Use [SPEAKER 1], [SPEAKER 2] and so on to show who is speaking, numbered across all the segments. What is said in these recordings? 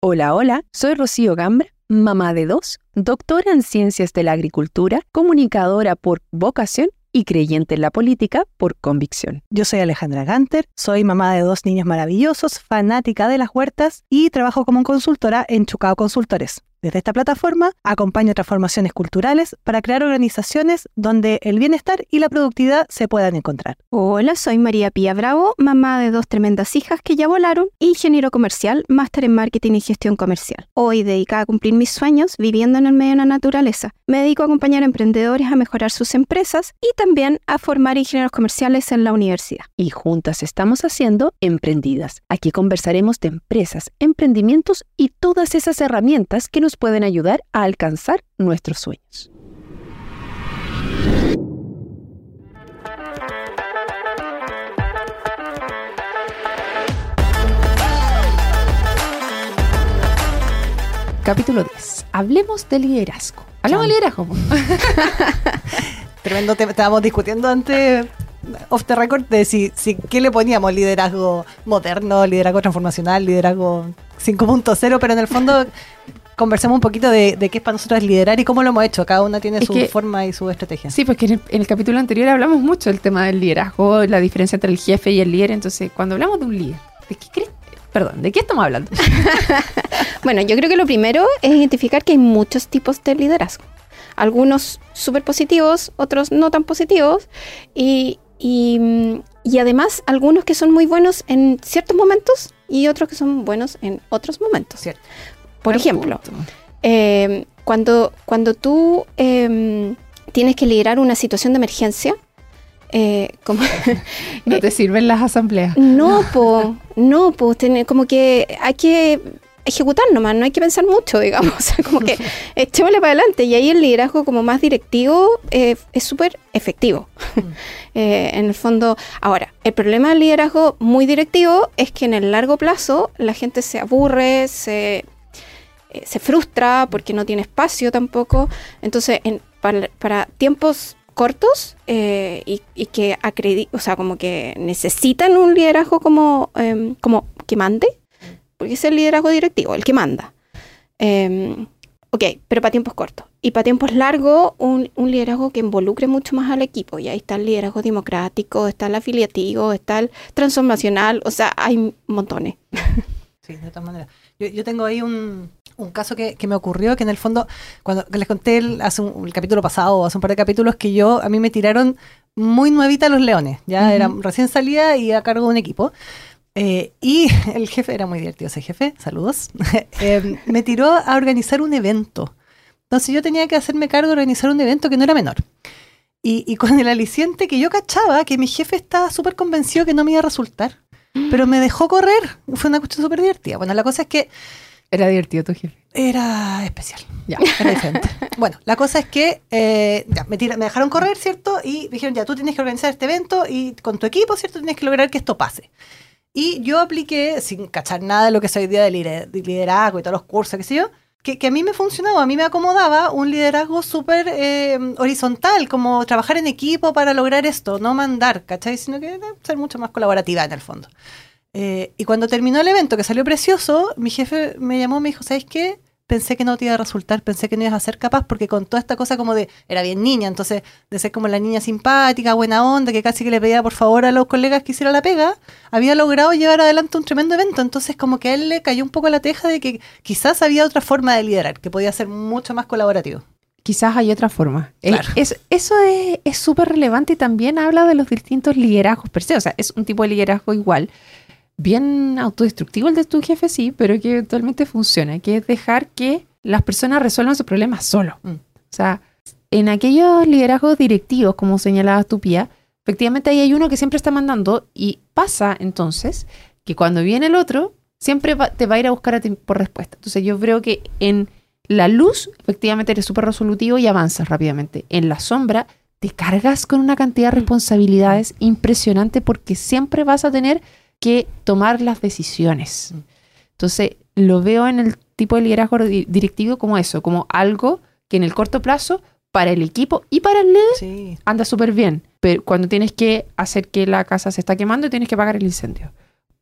[SPEAKER 1] Hola, hola, soy Rocío Gambra, mamá de dos, doctora en ciencias de la agricultura, comunicadora por vocación y creyente en la política por convicción.
[SPEAKER 2] Yo soy Alejandra Ganter, soy mamá de dos niños maravillosos, fanática de las huertas y trabajo como consultora en Chucao Consultores. Desde esta plataforma acompaño transformaciones culturales para crear organizaciones donde el bienestar y la productividad se puedan encontrar.
[SPEAKER 3] Hola, soy María Pía Bravo, mamá de dos tremendas hijas que ya volaron, ingeniero comercial, máster en marketing y gestión comercial. Hoy dedicada a cumplir mis sueños viviendo en el medio de la naturaleza. Me dedico a acompañar a emprendedores a mejorar sus empresas y también a formar ingenieros comerciales en la universidad.
[SPEAKER 1] Y juntas estamos haciendo Emprendidas. Aquí conversaremos de empresas, emprendimientos y todas esas herramientas que nos nos pueden ayudar a alcanzar nuestros sueños. Capítulo 10. Hablemos de liderazgo. Hablemos de liderazgo.
[SPEAKER 2] Tremendo tema. Estábamos discutiendo antes off the record de si, si qué le poníamos liderazgo moderno, liderazgo transformacional, liderazgo 5.0, pero en el fondo conversemos un poquito de, qué es para nosotros liderar y cómo lo hemos hecho. Cada una tiene su forma y su estrategia.
[SPEAKER 1] Sí, porque en el, capítulo anterior hablamos mucho del tema del liderazgo, la diferencia entre el jefe y el líder. Entonces, cuando hablamos de un líder, ¿de qué crees? Perdón, ¿de qué estamos hablando?
[SPEAKER 3] bueno, yo creo que lo primero es identificar que hay muchos tipos de liderazgo. Algunos súper positivos, otros no tan positivos. Y, y, y además algunos que son muy buenos en ciertos momentos y otros que son buenos en otros momentos. Cierto. Por ejemplo, em, cuando, cuando tú em, tienes que liderar una situación de emergencia,
[SPEAKER 1] eh, como no te sirven las asambleas.
[SPEAKER 3] No, po, no, pues como que hay que ejecutar nomás, no hay que pensar mucho, digamos, o sea, como que echémosle para adelante y ahí el liderazgo como más directivo eh, es súper efectivo. Mm. Eh, en el fondo, ahora, el problema del liderazgo muy directivo es que en el largo plazo la gente se aburre, se eh, se frustra porque no tiene espacio tampoco. Entonces, para, tiempos cortos eh, y, que o sea, como que necesitan un liderazgo como, em, como que mande, porque es el liderazgo directivo, el que manda. Em, ok, pero para tiempos cortos. Y para tiempos largos, un, un, liderazgo que involucre mucho más al equipo. Y ahí está el liderazgo democrático, está el afiliativo, está el transformacional, o sea, hay montones.
[SPEAKER 2] Sí, de todas maneras. yo tengo ahí un, un caso que, me ocurrió, que en el fondo, cuando les conté el, hace un, el capítulo pasado, hace un par de capítulos, que yo, a mí me tiraron muy nuevita los leones, ya era recién salida y a cargo de un equipo. Eh, y el jefe, era muy divertido ese jefe, saludos, eh, me tiró a organizar un evento. Entonces yo tenía que hacerme cargo de organizar un evento que no era menor. Y, y con el aliciente que yo cachaba, que mi jefe estaba súper convencido que no me iba a resultar, pero me dejó correr. Fue una cuestión súper divertida. Bueno, la cosa es que
[SPEAKER 1] ¿Era divertido tu jefe?
[SPEAKER 2] Era especial. Ya, era diferente. bueno, la cosa es que eh, me, dejaron correr, ¿cierto? Y dijeron, ya, tú tienes que organizar este evento y con tu equipo, ¿cierto? Tienes que lograr que esto pase. Y yo apliqué, sin cachar nada de lo que soy día de liderazgo y todos los cursos, qué sé yo, que, a mí me funcionaba, a mí me acomodaba un liderazgo súper eh, horizontal, como trabajar en equipo para lograr esto, no mandar, ¿cachai? Sino que ser mucho más colaborativa en el fondo. Eh, y cuando terminó el evento, que salió precioso, mi jefe me llamó y me dijo, ¿sabes qué? Pensé que no te iba a resultar, pensé que no ibas a ser capaz, porque con toda esta cosa como de, era bien niña, entonces de ser como la niña simpática, buena onda, que casi que le pedía por favor a los colegas que hiciera la pega, había logrado llevar adelante un tremendo evento, entonces como que a él le cayó un poco la teja de que quizás había otra forma de liderar, que podía ser mucho más colaborativo
[SPEAKER 1] quizás hay otra forma. Eh, es, eso es súper relevante y también habla de los distintos liderazgos per se. O sea, es un tipo de liderazgo igual, bien autodestructivo el de tu jefe, sí, pero que eventualmente funciona, que es dejar que las personas resuelvan sus problemas solo. Mm. O sea, en aquellos liderazgos directivos, como señalaba tu Pía, efectivamente ahí hay uno que siempre está mandando y pasa entonces que cuando viene el otro, siempre te va a ir a buscar a ti por respuesta. Entonces yo creo que en la luz, efectivamente eres súper resolutivo y avanzas rápidamente. En la sombra, te cargas con una cantidad de mm. responsabilidades impresionante porque siempre vas a tener que tomar las decisiones. Entonces, lo veo en el tipo de liderazgo directivo como eso, como algo que en el corto plazo, para el equipo y para el líder, anda súper bien. Pero cuando tienes que hacer que la casa se está quemando, tienes que pagar el incendio.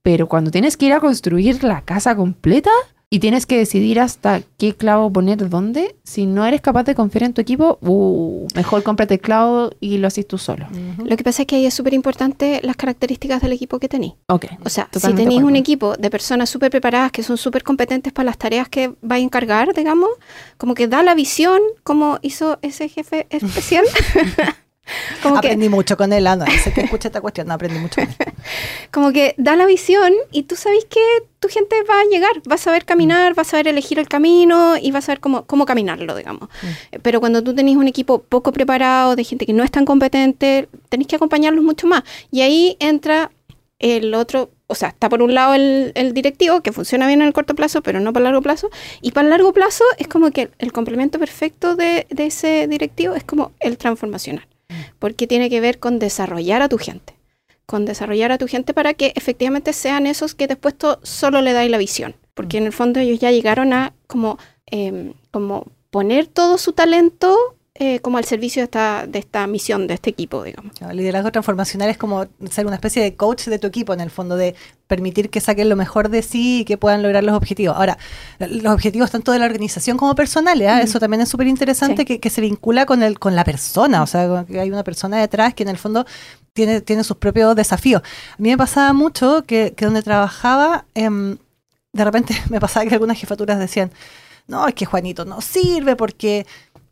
[SPEAKER 1] Pero cuando tienes que ir a construir la casa completa, y tienes que decidir hasta qué clavo poner dónde. Si no eres capaz de confiar en tu equipo, uh, mejor cómprate el clavo y lo haces tú solo.
[SPEAKER 3] Lo que pasa es que ahí es súper importante las características del equipo que tenéis.
[SPEAKER 1] Ok.
[SPEAKER 3] O sea, si tenéis un equipo de personas súper preparadas que son súper competentes para las tareas que vais a encargar, digamos, como que da la visión, como hizo ese jefe especial. como, que,
[SPEAKER 2] aprendí mucho con él, Ana. Sé que escucha esta cuestión, no aprendí mucho con él.
[SPEAKER 3] como que da la visión y tú sabes que tu gente va a llegar, va a saber caminar, va a saber elegir el camino y va a saber cómo, cómo caminarlo, digamos. Eh, Pero cuando tú tenés un equipo poco preparado, de gente que no es tan competente, tenés que acompañarlos mucho más. Y ahí entra el otro, o sea, está por un lado el, el directivo, que funciona bien en el corto plazo, pero no para el largo plazo. Y para el largo plazo es como que el complemento perfecto de, de ese directivo es como el transformacional, porque tiene que ver con desarrollar a tu gente. Con desarrollar a tu gente para que efectivamente sean esos que después solo le dais la visión. Porque en el fondo ellos ya llegaron a como, em, como poner todo su talento eh, como al servicio de esta, de esta misión, de este equipo, digamos.
[SPEAKER 2] El liderazgo transformacional es como ser una especie de coach de tu equipo, en el fondo, de permitir que saquen lo mejor de sí y que puedan lograr los objetivos. Ahora, los objetivos tanto de la organización como personales.
[SPEAKER 3] Mm.
[SPEAKER 2] eso también es súper interesante
[SPEAKER 3] Sí.
[SPEAKER 2] que, que se vincula con, el, con la persona, o sea, que hay una persona detrás que en el fondo tiene, tiene sus propios desafíos. A mí me pasaba mucho que, que donde trabajaba, em, de repente me pasaba que algunas jefaturas decían, no, es que Juanito no sirve porque,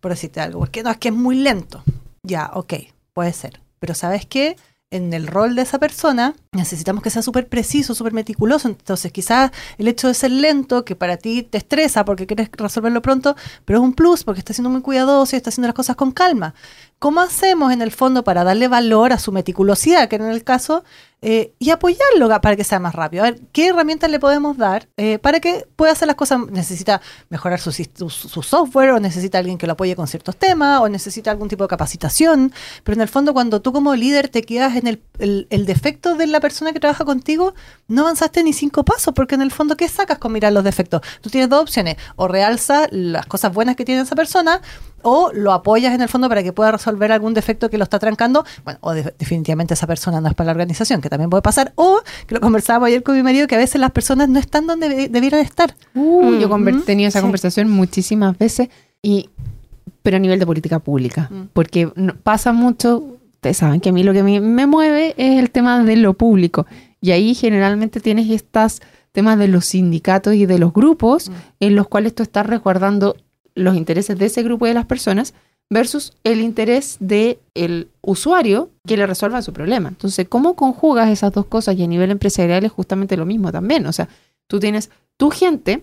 [SPEAKER 2] por decirte algo, porque no, es que es muy lento. Ya, ok, puede ser. Pero ¿sabes qué? En el rol de esa persona necesitamos que sea súper preciso, súper meticuloso. Entonces quizás el hecho de ser lento, que para ti te estresa porque quieres resolverlo pronto, pero es un plus porque está siendo muy cuidadoso y está haciendo las cosas con calma. ¿Cómo hacemos en el fondo para darle valor a su meticulosidad, que en el caso, eh, y apoyarlo para que sea más rápido? A ver, ¿qué herramientas le podemos dar eh, para que pueda hacer las cosas? ¿Necesita mejorar su, su, software o necesita alguien que lo apoye con ciertos temas o necesita algún tipo de capacitación? Pero en el fondo, cuando tú como líder te quedas en el, el- el defecto de la persona que trabaja contigo, no avanzaste ni cinco pasos, porque en el fondo, ¿qué sacas con mirar los defectos? Tú tienes dos opciones, o realza las cosas buenas que tiene esa persona, o lo apoyas en el fondo para que pueda resolver algún defecto que lo está trancando, bueno, o de- definitivamente esa persona no es para la organización, que también puede pasar, o que lo conversábamos ayer con mi marido, que a veces las personas no están donde de- debieran estar.
[SPEAKER 1] Uh, yo
[SPEAKER 3] Mm,
[SPEAKER 1] tenía esa
[SPEAKER 2] sí.
[SPEAKER 1] conversación muchísimas veces, y, pero a nivel de política pública,
[SPEAKER 2] Mm.
[SPEAKER 1] porque no- pasa mucho, ustedes saben que a mí lo que me, me mueve es el tema de lo público, y ahí generalmente tienes estos temas de los sindicatos y de los grupos
[SPEAKER 2] Mm.
[SPEAKER 1] en los cuales tú estás resguardando los intereses de ese grupo de las personas versus el interés del el usuario que le resuelva su problema. Entonces, ¿cómo conjugas esas dos cosas? Y a nivel empresarial es justamente lo mismo también. O sea, tú tienes tu gente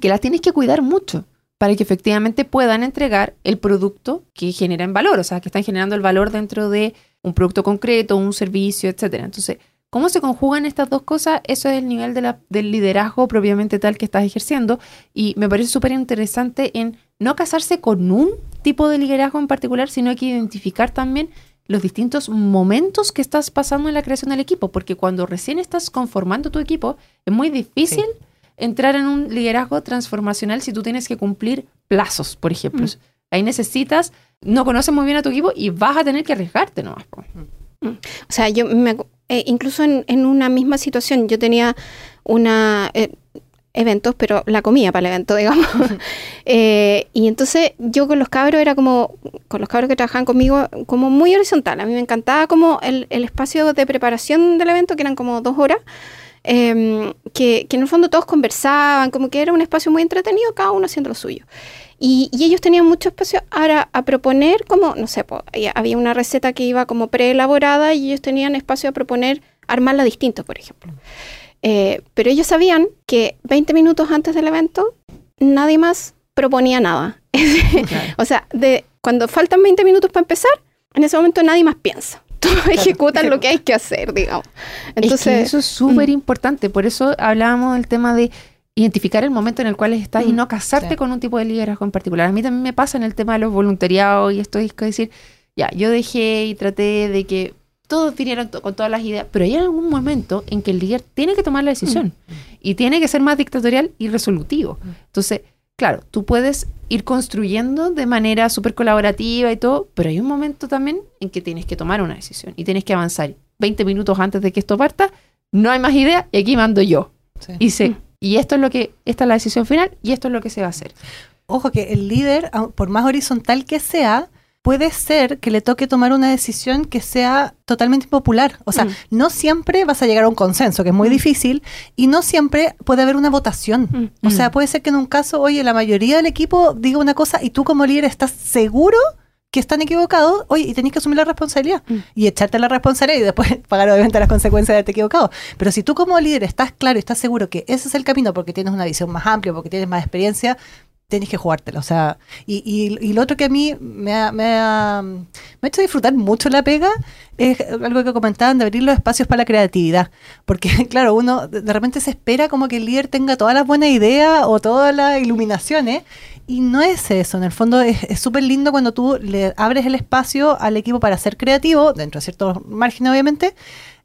[SPEAKER 1] que las tienes que cuidar mucho para que efectivamente puedan entregar el producto que generan valor, o sea, que están generando el valor dentro de un producto concreto, un servicio, etcétera. Entonces, ¿cómo se conjugan estas dos cosas? Eso es el nivel de del liderazgo propiamente tal que estás ejerciendo y me parece súper interesante en no casarse con un tipo de liderazgo en particular, sino hay que identificar también los distintos momentos que estás pasando en la creación del equipo, porque cuando recién estás conformando tu equipo, es muy difícil entrar en un liderazgo transformacional si tú tienes que cumplir plazos, por ejemplo.
[SPEAKER 3] Mm.
[SPEAKER 1] Ahí necesitas, no conoces muy bien a tu equipo y vas a tener que arriesgarte nomás. po.
[SPEAKER 3] O sea, yo me, eh, incluso en, en una misma situación, yo tenía una eh, eventos, pero la comía para el evento, digamos. Eh, y entonces yo con los cabros era como, con los cabros que trabajaban conmigo, como muy horizontal. A mí me encantaba como el, el espacio de preparación del evento, que eran como dos horas. em, que, que en el fondo todos conversaban, como que era un espacio muy entretenido, cada uno haciendo lo suyo. Y, y ellos tenían mucho espacio ahora a proponer como, no sé, po, eh, había una receta que iba como preelaborada y ellos tenían espacio a proponer armarla distinto, por ejemplo. Eh, pero ellos sabían que 20 minutos antes del evento nadie más proponía nada. o sea, de, cuando faltan 20 minutos para empezar, en ese momento nadie más piensa. Todos ejecutan lo que hay que hacer, digamos.
[SPEAKER 1] es que eso es súper
[SPEAKER 3] mm.
[SPEAKER 1] importante, por eso hablábamos del tema de identificar el momento en el cual estás y
[SPEAKER 3] Mm,
[SPEAKER 1] no casarte
[SPEAKER 2] sí.
[SPEAKER 1] con un tipo de liderazgo en particular. A mí también me pasa en el tema de los voluntariados y esto es decir, ya, yo dejé y traté de que todos vinieran to- con todas las ideas, pero hay algún momento en que el líder tiene que tomar la decisión y tiene que ser más dictatorial y resolutivo. Entonces, claro, tú puedes ir construyendo de manera súper colaborativa y todo, pero hay un momento también en que tienes que tomar una decisión y tienes que avanzar. 20 minutos antes de que esto parta, no hay más idea y aquí mando yo.
[SPEAKER 2] Sí.
[SPEAKER 1] Y se
[SPEAKER 3] Mm.
[SPEAKER 1] Y esto es lo que, esta es la decisión final y esto es lo que se va a hacer.
[SPEAKER 2] Ojo que el líder, por más horizontal que sea, puede ser que le toque tomar una decisión que sea totalmente impopular. O sea,
[SPEAKER 3] Mm.
[SPEAKER 2] no siempre vas a llegar a un consenso, que es muy
[SPEAKER 3] Mm.
[SPEAKER 2] difícil, y no siempre puede haber una votación.
[SPEAKER 3] Mm.
[SPEAKER 2] O sea, puede ser que en un caso, oye, la mayoría del equipo diga una cosa y tú como líder estás seguro que están equivocados, oye, y tenés que asumir la responsabilidad
[SPEAKER 3] Mm.
[SPEAKER 2] y echarte la responsabilidad y después pagar obviamente las consecuencias de haberte equivocado. Pero si tú como líder estás claro y estás seguro que ese es el camino porque tienes una visión más amplia, porque tienes más experiencia, tenés que jugártela. O sea, y, y, y lo otro que a mí me ha, me, ha, me ha hecho disfrutar mucho la pega es algo que comentaban de abrir los espacios para la creatividad. Porque, claro, uno de repente se espera como que el líder tenga todas las buenas ideas o todas las iluminaciones. Y no es eso, en el fondo es súper lindo cuando tú le abres el espacio al equipo para ser creativo, dentro de ciertos márgenes obviamente,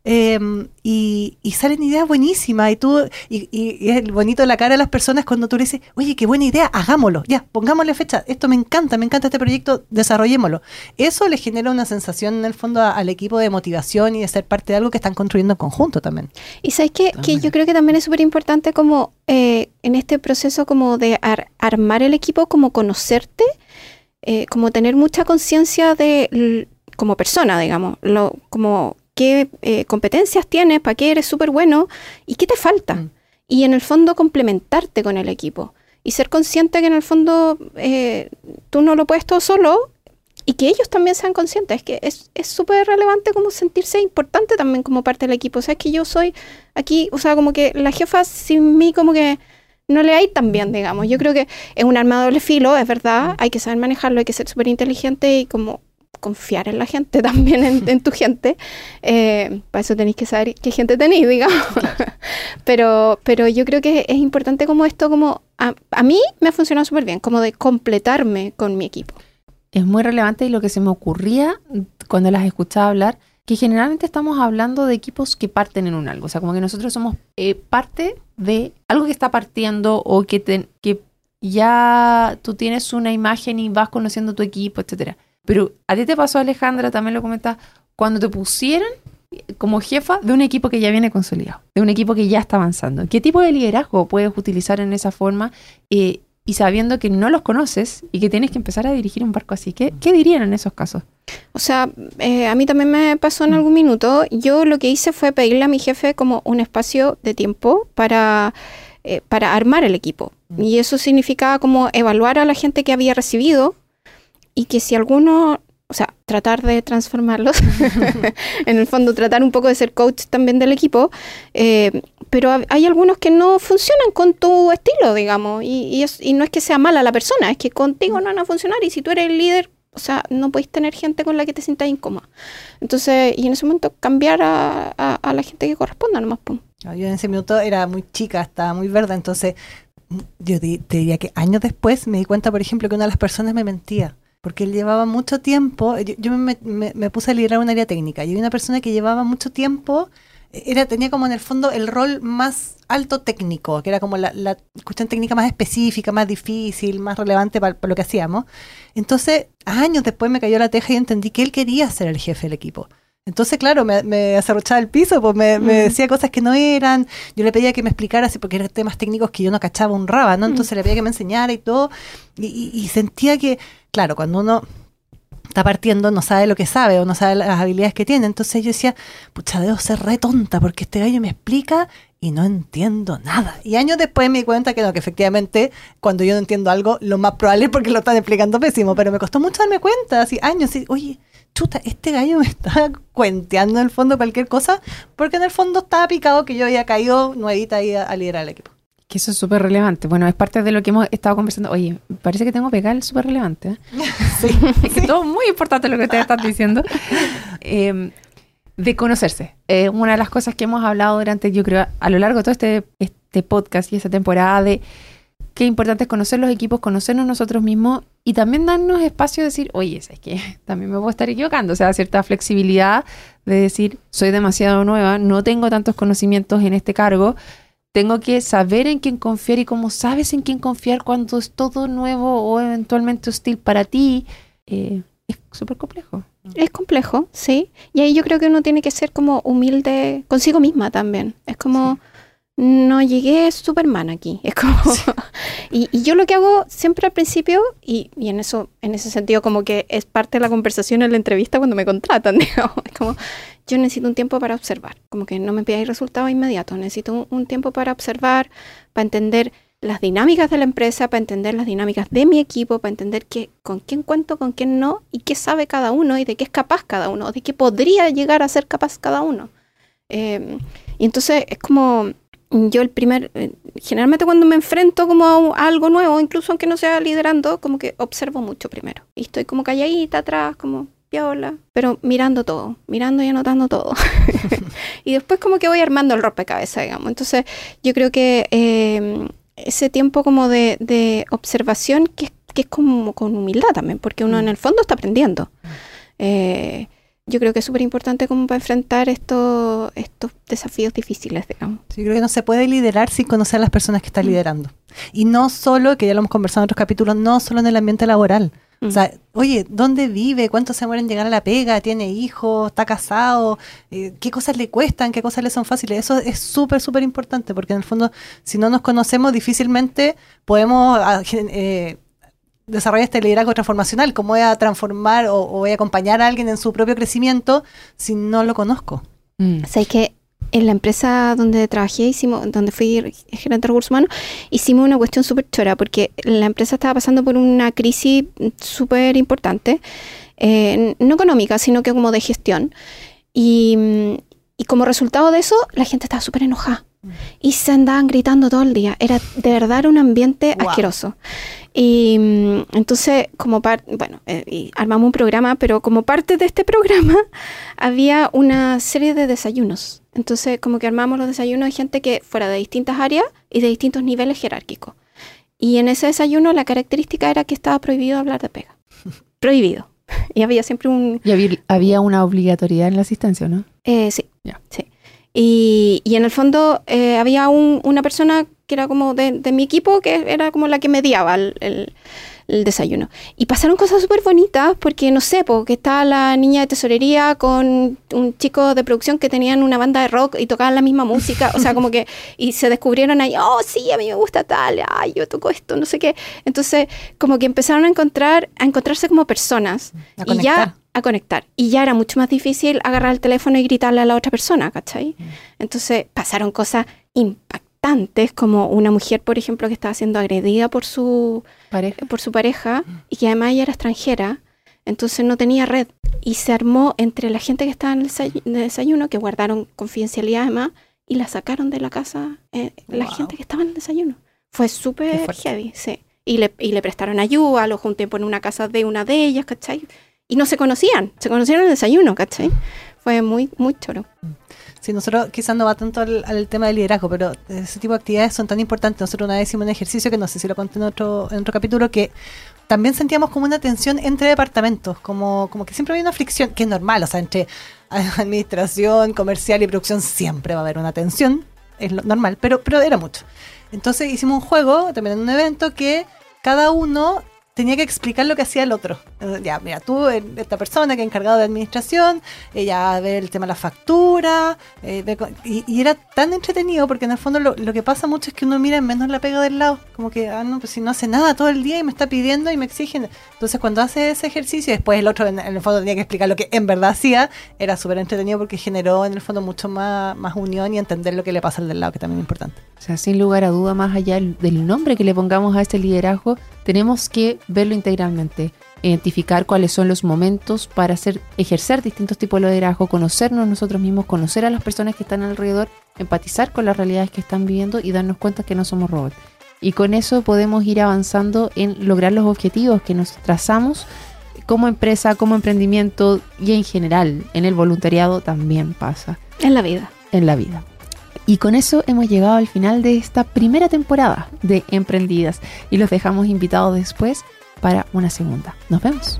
[SPEAKER 2] eh, y, y salen ideas buenísimas y tú y, y- es bonito la cara de las personas cuando tú le dices, oye, qué buena idea, hagámoslo, ya, pongámosle fecha, esto me encanta, me encanta este proyecto, desarrollémoslo. Eso le genera una sensación en el fondo a- al equipo de motivación y de ser parte de algo que están construyendo en conjunto también.
[SPEAKER 3] Y sabes que, que yo creo que también es súper importante como eh, en este proceso como de ar- armar el equipo, como conocerte, eh, como tener mucha conciencia de como persona, digamos, lo, como qué eh, competencias tienes, para qué eres súper bueno y qué te falta.
[SPEAKER 2] Mm.
[SPEAKER 3] Y en el fondo complementarte con el equipo. Y ser consciente que en el fondo eh, tú no lo puedes todo solo y que ellos también sean conscientes. Es que es es súper relevante como sentirse importante también como parte del equipo. O sea, es que yo soy aquí, o sea, como que la jefa sin mí como que no le hay tan bien, digamos. Yo creo que es un arma de doble filo, es verdad, hay que saber manejarlo, hay que ser súper inteligente y como confiar en la gente también, en, tu gente. Eh, para eso tenéis que saber qué gente tenéis, digamos. pero, pero yo creo que es importante como esto, como a, mí me ha funcionado súper bien, como de completarme con mi equipo.
[SPEAKER 1] Es muy relevante y lo que se me ocurría cuando las escuchaba hablar, que generalmente estamos hablando de equipos que parten en un algo. O sea, como que nosotros somos eh, parte de algo que está partiendo o que, que ya tú tienes una imagen y vas conociendo tu equipo, etcétera. Pero a ti te pasó, Alejandra, también lo comentas, cuando te pusieron como jefa de un equipo que ya viene consolidado, de un equipo que ya está avanzando. ¿Qué tipo de liderazgo puedes utilizar en esa forma? Eh, y sabiendo que no los conoces y que tienes que empezar a dirigir un barco así. ¿Qué, qué dirían en esos casos?
[SPEAKER 3] O sea, eh, a mí también me pasó en algún minuto. Yo lo que hice fue pedirle a mi jefe como un espacio de tiempo para, eh, para armar el equipo.
[SPEAKER 2] Mm.
[SPEAKER 3] Y eso significaba como evaluar a la gente que había recibido y que si alguno, o sea, tratar de transformarlos, en el fondo tratar un poco de ser coach también del equipo, eh, pero ha- hay algunos que no funcionan con tu estilo, digamos, y, y es- y no es que sea mala la persona, es que contigo no van a funcionar y si tú eres el líder, o sea, no podéis tener gente con la que te sientas incómoda. Entonces, y en ese momento cambiar a, a- a la gente que corresponda nomás. pum.
[SPEAKER 2] Yo en ese minuto era muy chica, estaba muy verde, entonces yo te diría que años después me di cuenta, por ejemplo, que una de las personas me mentía. Porque él llevaba mucho tiempo, yo, yo me, me- me puse a liderar un área técnica y había una persona que llevaba mucho tiempo, era, tenía como en el fondo el rol más alto técnico, que era como la, la cuestión técnica más específica, más difícil, más relevante para, lo que hacíamos. Entonces, años después me cayó la teja y entendí que él quería ser el jefe del equipo. Entonces, claro, me, me acerrochaba el piso, pues me, me
[SPEAKER 3] Mm.
[SPEAKER 2] decía cosas que no eran. Yo le pedía que me explicara, porque eran temas técnicos que yo no cachaba un raba, ¿no? Entonces le pedía que me enseñara y todo. Y, y- y sentía que, claro, cuando uno está partiendo, no sabe lo que sabe o no sabe las habilidades que tiene. Entonces yo decía, pucha, debo ser re tonta porque este gallo me explica y no entiendo nada. Y años después me di cuenta que no, que efectivamente cuando yo no entiendo algo, lo más probable es porque lo están explicando pésimo, pero me costó mucho darme cuenta, así años, oye, chuta, este gallo me está cuenteando en el fondo cualquier cosa, porque en el fondo estaba picado que yo había caído nuevita ahí a, a liderar el equipo.
[SPEAKER 1] Que eso es súper relevante. Bueno, es parte de lo que hemos estado conversando. Oye, parece que tengo pegar el súper relevante. ¿eh?
[SPEAKER 2] Sí,
[SPEAKER 1] Es que todo es muy importante lo que ustedes están diciendo. Eh, de conocerse. Eh, una de las cosas que hemos hablado durante, yo creo, a lo largo de todo este, este podcast y esta temporada de qué importante es conocer los equipos, conocernos nosotros mismos y también darnos espacio de decir, oye, es que también me puedo estar equivocando. O sea, cierta flexibilidad de decir, soy demasiado nueva, no tengo tantos conocimientos en este cargo. Tengo que saber en quién confiar y cómo sabes en quién confiar cuando es todo nuevo o eventualmente hostil para ti. eh, es súper complejo.
[SPEAKER 3] Es complejo, sí. Y ahí yo creo que uno tiene que ser como humilde consigo misma también. Es como, no llegué Superman aquí. Es como. y, y yo lo que hago siempre al principio, y, y en eso, en ese sentido, como que es parte de la conversación en la entrevista cuando me contratan, digamos. Es como, yo necesito un tiempo para observar. Como que no me pidáis resultados inmediatos. Necesito un, un tiempo para observar, para entender las dinámicas de la empresa, para entender las dinámicas de mi equipo, para entender qué, con quién cuento, con quién no, y qué sabe cada uno, y de qué es capaz cada uno, de qué podría llegar a ser capaz cada uno. Eh, y entonces es como yo el primer, eh, generalmente cuando me enfrento como a, a algo nuevo, incluso aunque no sea liderando, como que observo mucho primero. Y estoy como calladita atrás, como piola, pero mirando todo, mirando y anotando todo. y después como que voy armando el rompecabezas, digamos. Entonces yo creo que eh, ese tiempo como de, de observación que, es- que es como con humildad también, porque uno en el fondo está aprendiendo. Eh, yo creo que es súper importante como para enfrentar estos, estos desafíos difíciles, digamos.
[SPEAKER 2] Sí, creo que no se puede liderar sin conocer a las personas que están liderando. Y no solo, que ya lo hemos conversado en otros capítulos, no solo en el ambiente laboral. O sea, oye, ¿dónde vive? ¿Cuánto se mueren en llegar a la pega? ¿Tiene hijos? ¿Está casado? Eh, ¿Qué cosas le cuestan? ¿Qué cosas le son fáciles? Eso es súper, súper importante, porque en el fondo, si no nos conocemos, difícilmente podemos ah, eh, desarrollar este liderazgo transformacional. ¿Cómo voy a transformar o, o voy a acompañar a alguien en su propio crecimiento si no lo conozco?
[SPEAKER 1] Mm.
[SPEAKER 3] O sea, es que en la empresa donde trabajé, hicimos, donde fui gerente de recursos humanos, hicimos una cuestión súper chora, porque la empresa estaba pasando por una crisis súper importante, eh, no económica, sino que como de gestión. Y, mm, y como resultado de eso, la gente estaba súper enojada. Y se andaban gritando todo el día. Era de verdad era un ambiente
[SPEAKER 2] Wow.
[SPEAKER 3] asqueroso. Y mm, entonces, como parte, bueno, eh, y armamos un programa, pero como parte de este programa había una serie de desayunos. Entonces, como que armamos los desayunos de gente que fuera de distintas áreas y de distintos niveles jerárquicos. Y en ese desayuno la característica era que estaba prohibido hablar de pega. prohibido. Y había siempre un,
[SPEAKER 1] Y había, había una obligatoriedad en la asistencia, ¿no?
[SPEAKER 3] eh, sí,
[SPEAKER 1] Ya.
[SPEAKER 3] sí. Y, y en el fondo eh, había un- una persona que era como de, de mi equipo, que era como la que mediaba el, el- el desayuno. Y pasaron cosas súper bonitas, porque no sé, porque estaba la niña de tesorería con un chico de producción que tenían una banda de rock y tocaban la misma música, o sea, como que, y se descubrieron ahí, oh, sí, a mí me gusta tal, ay, yo toco esto, no sé qué. Entonces, como que empezaron a encontrar, a encontrarse como personas
[SPEAKER 2] A
[SPEAKER 3] y
[SPEAKER 2] conectar.
[SPEAKER 3] ya a conectar. Y ya era mucho más difícil agarrar el teléfono y gritarle a la otra persona, ¿cachai? Entonces pasaron cosas impactantes, como una mujer, por ejemplo, que estaba siendo agredida por su,
[SPEAKER 1] Pareja.
[SPEAKER 3] por su pareja y que además ella era extranjera, entonces no tenía red. Y se armó entre la gente que estaba en el desay- en el desayuno, que guardaron confidencialidad además, y la sacaron de la casa, eh, la gente que estaba en el desayuno. Fue súper heavy, sí. Y le, y le prestaron ayuda, lo junté por una casa de una de ellas, ¿cachai? Y no se conocían, se conocieron en el desayuno, ¿cachai? Fue muy, muy choro.
[SPEAKER 2] Sí, nosotros quizás no va tanto al, tema del liderazgo, pero ese tipo de actividades son tan importantes. Nosotros una vez hicimos un ejercicio que no sé si lo conté en otro, en otro capítulo, que también sentíamos como una tensión entre departamentos, como, como que siempre había una fricción, que es normal, o sea, entre administración, comercial y producción siempre va a haber una tensión, es lo normal, pero, pero era mucho. Entonces hicimos un juego, también en un evento, que cada uno tenía que explicar lo que hacía el otro. Eh, Ya, mira, tú, esta persona que es encargado de administración, ella ve el tema de la factura, eh, ve y, y era tan entretenido porque en el fondo lo, que pasa mucho es que uno mira en menos la pega del lado, como que, ah, no, pues si no hace nada todo el día y me está pidiendo y me exigen. Entonces cuando hace ese ejercicio después el otro en, el fondo tenía que explicar lo que en verdad hacía, era súper entretenido porque generó en el fondo mucho más, más unión y entender lo que le pasa al del lado, que también es importante.
[SPEAKER 1] O sea, sin lugar a duda, más allá del nombre que le pongamos a este liderazgo, tenemos que verlo integralmente, identificar cuáles son los momentos para hacer, ejercer distintos tipos de liderazgo, conocernos nosotros mismos, conocer a las personas que están alrededor, empatizar con las realidades que están viviendo y darnos cuenta que no somos robots. Y con eso podemos ir avanzando en lograr los objetivos que nos trazamos como empresa, como emprendimiento y en general, en el voluntariado también pasa
[SPEAKER 3] En la vida.
[SPEAKER 1] en la vida. Y con eso hemos llegado al final de esta primera temporada de Emprendidas y los dejamos invitados después para una segunda. Nos vemos.